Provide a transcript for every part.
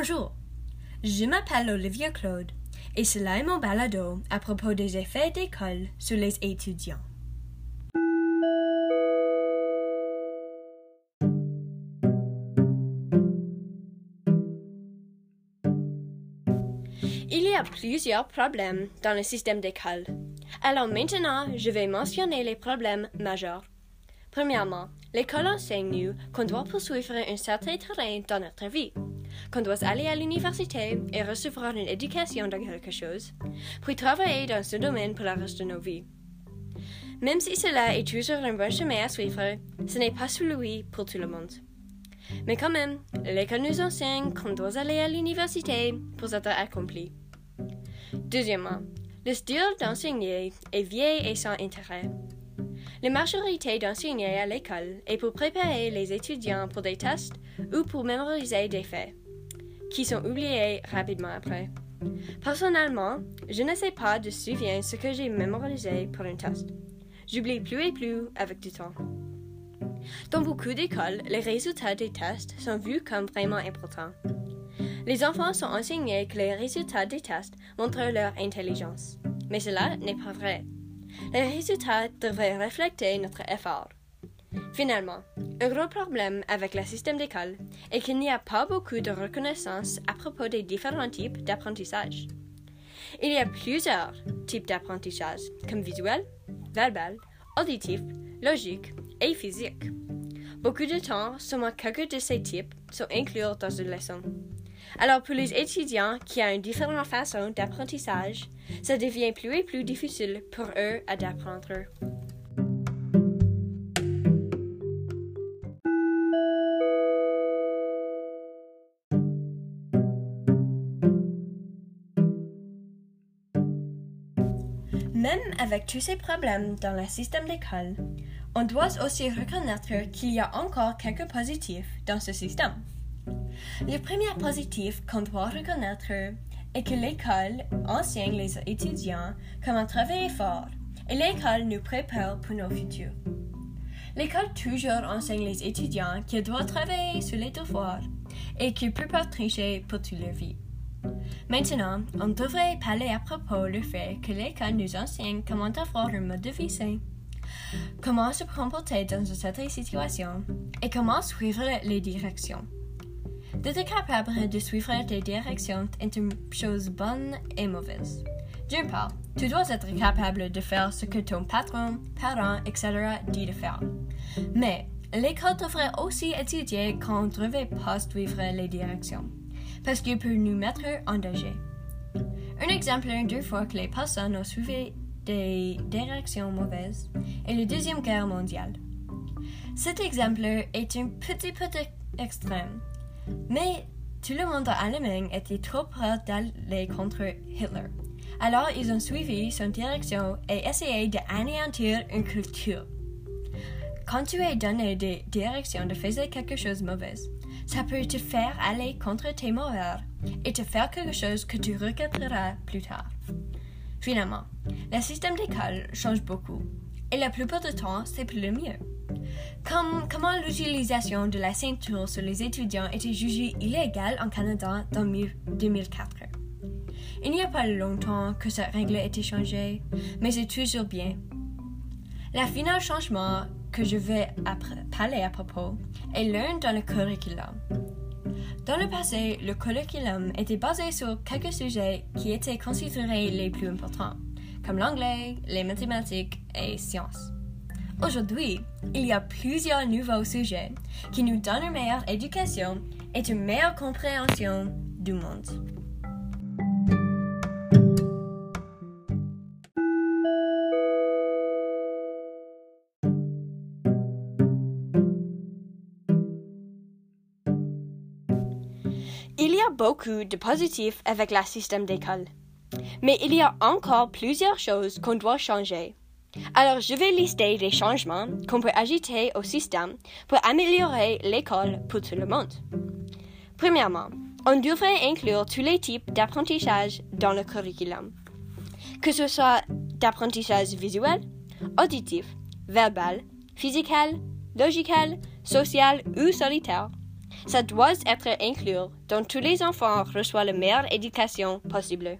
Bonjour, je m'appelle Olivia Claude et cela est mon balado à propos des effets d'école sur les étudiants. Il y a plusieurs problèmes dans le système d'école. Alors maintenant, je vais mentionner les problèmes majeurs. Premièrement, l'école enseigne nous qu'on doit poursuivre un certain terrain dans notre vie, qu'on doit aller à l'université et recevoir une éducation dans quelque chose, puis travailler dans ce domaine pour le reste de nos vies. Même si cela est toujours un bon chemin à suivre, ce n'est pas celui pour tout le monde. Mais quand même, l'école nous enseigne qu'on doit aller à l'université pour être accompli. Deuxièmement, le style d'enseigner est vieil et sans intérêt. La majorité d'enseigner à l'école est pour préparer les étudiants pour des tests ou pour mémoriser des faits, qui sont oubliés rapidement après. Personnellement, je ne sais pas de souvenir ce que j'ai mémorisé pour un test. J'oublie plus et plus avec du temps. Dans beaucoup d'écoles, les résultats des tests sont vus comme vraiment importants. Les enfants sont enseignés que les résultats des tests montrent leur intelligence. Mais cela n'est pas vrai. Les résultats devraient refléter notre effort. Finalement, un gros problème avec le système d'école est qu'il n'y a pas beaucoup de reconnaissance à propos des différents types d'apprentissage. Il y a plusieurs types d'apprentissage, comme visuel, verbal, auditif, logique et physique. Beaucoup de temps, seulement quelques de ces types sont inclus dans une leçon. Alors pour les étudiants qui ont une différente façon d'apprentissage, ça devient plus et plus difficile pour eux d'apprendre. Même avec tous ces problèmes dans le système d'école, on doit aussi reconnaître qu'il y a encore quelques positifs dans ce système. Le premier positif qu'on doit reconnaître est que l'école enseigne les étudiants comment travailler fort et l'école nous prépare pour nos futurs. L'école toujours enseigne les étudiants qu'ils doivent travailler sur les devoirs et qu'ils ne peuvent pas tricher pour toute leur vie. Maintenant, on devrait parler à propos du fait que l'école nous enseigne comment avoir un mode de vie sain, comment se comporter dans cette situation et comment suivre les directions. D'être capable de suivre des directions est une chose bonne et mauvaise. D'une part, tu dois être capable de faire ce que ton patron, parent, etc. dit de faire. Mais l'école devrait aussi étudier quand on ne devrait pas suivre les directions, parce qu'il peut nous mettre en danger. Un exemple deux fois que les personnes ont suivi des directions mauvaises est la Deuxième Guerre mondiale. Cet exemple est un petit peu extrême, mais tout le monde en Allemagne était trop prêt d'aller contre Hitler. Alors ils ont suivi son direction et essayé d'anéantir une culture. Quand tu es donné des directions de faire quelque chose de mauvais, ça peut te faire aller contre tes moeurs et te faire quelque chose que tu regretteras plus tard. Finalement, le système d'école change beaucoup et la plupart du temps, c'est pour le mieux. Comme, comment l'utilisation de la ceinture sur les étudiants était jugée illégale en Canada dans 2004. Il n'y a pas longtemps que cette règle a été changée, mais c'est toujours bien. La final changement que je vais parler à propos est l'un dans le curriculum. Dans le passé, le curriculum était basé sur quelques sujets qui étaient considérés les plus importants, comme l'anglais, les mathématiques et sciences. Aujourd'hui, il y a plusieurs nouveaux sujets qui nous donnent une meilleure éducation et une meilleure compréhension du monde. Il y a beaucoup de positifs avec le système d'école, mais il y a encore plusieurs choses qu'on doit changer. Alors, je vais lister les changements qu'on peut ajouter au système pour améliorer l'école pour tout le monde. Premièrement, on devrait inclure tous les types d'apprentissage dans le curriculum, que ce soit d'apprentissage visuel, auditif, verbal, physical, logical, social ou solitaire. Ça doit être inclus dont tous les enfants reçoivent la meilleure éducation possible.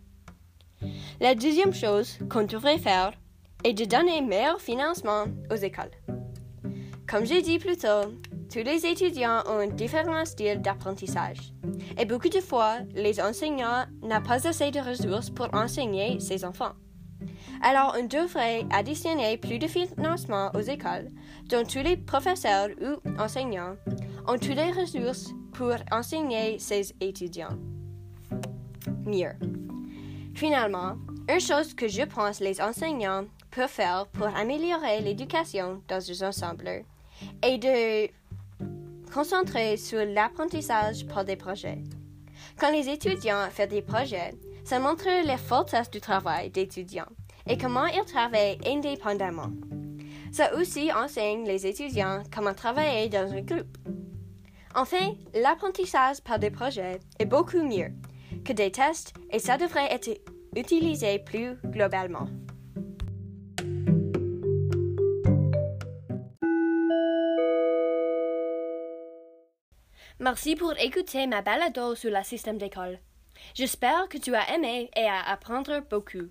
La deuxième chose qu'on devrait faire est de donner meilleur financement aux écoles. Comme j'ai dit plus tôt, tous les étudiants ont un différent style d'apprentissage. Et beaucoup de fois, les enseignants n'ont pas assez de ressources pour enseigner ces enfants. Alors, on devrait additionner plus de financement aux écoles, dont tous les professeurs ou enseignants ont toutes les ressources pour enseigner ces étudiants. Mieux. Finalement, une chose que je pense les enseignants peuvent faire pour améliorer l'éducation dans les ensembles est de concentrer sur l'apprentissage par des projets. Quand les étudiants font des projets, ça montre les forces du travail d'étudiants et comment ils travaillent indépendamment. Ça aussi enseigne les étudiants comment travailler dans un groupe. Enfin, l'apprentissage par des projets est beaucoup mieux que des tests et ça devrait être utilisé plus globalement. Merci pour écouter ma balado sur le système d'école. J'espère que tu as aimé et à apprendre beaucoup.